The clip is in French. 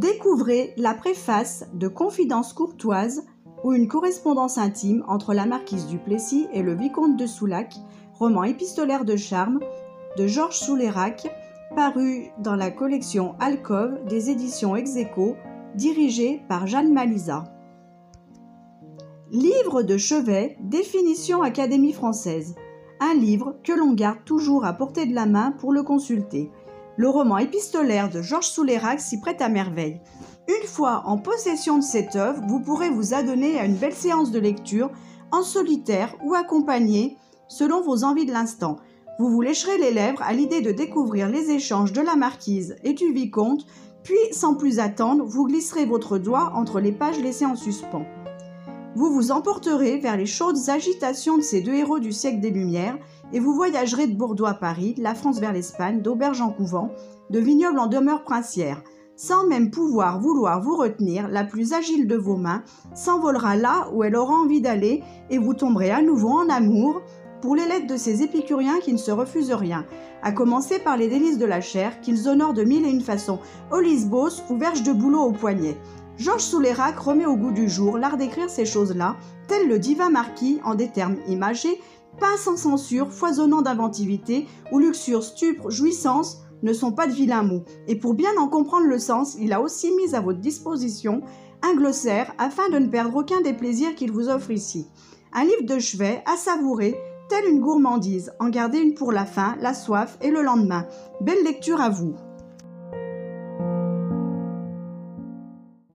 Découvrez la préface de Confidences courtoises ou une correspondance intime entre la marquise du Plessis et le vicomte de Soulac, roman épistolaire de charme de Georges Soulérac, paru dans la collection Alcove des éditions Execo, dirigée par Jeanne Malisa. Livre de chevet, définition Académie française. Un livre que l'on garde toujours à portée de la main pour le consulter. Le roman épistolaire de Georges Soulérac s'y prête à merveille. Une fois en possession de cette œuvre, vous pourrez vous adonner à une belle séance de lecture, en solitaire ou accompagné, selon vos envies de l'instant. Vous vous lécherez les lèvres à l'idée de découvrir les échanges de la marquise et du vicomte, puis, sans plus attendre, vous glisserez votre doigt entre les pages laissées en suspens. Vous vous emporterez vers les chaudes agitations de ces deux héros du siècle des Lumières et vous voyagerez de Bordeaux à Paris, de la France vers l'Espagne, d'auberge en couvent, de vignoble en demeure princière. Sans même pouvoir vouloir vous retenir, la plus agile de vos mains s'envolera là où elle aura envie d'aller et vous tomberez à nouveau en amour pour les lettres de ces épicuriens qui ne se refusent rien, à commencer par les délices de la chair qu'ils honorent de mille et une façons, au lisbos ou verge de bouleau au poignet. Georges Soulérac remet au goût du jour l'art d'écrire ces choses-là, tel le divin marquis en des termes imagés, pas sans censure, foisonnant d'inventivité, où luxure, stupre, jouissance ne sont pas de vilains mots. Et pour bien en comprendre le sens, il a aussi mis à votre disposition un glossaire afin de ne perdre aucun des plaisirs qu'il vous offre ici. Un livre de chevet à savourer, telle une gourmandise, en garder une pour la fin, la soif et le lendemain. Belle lecture à vous.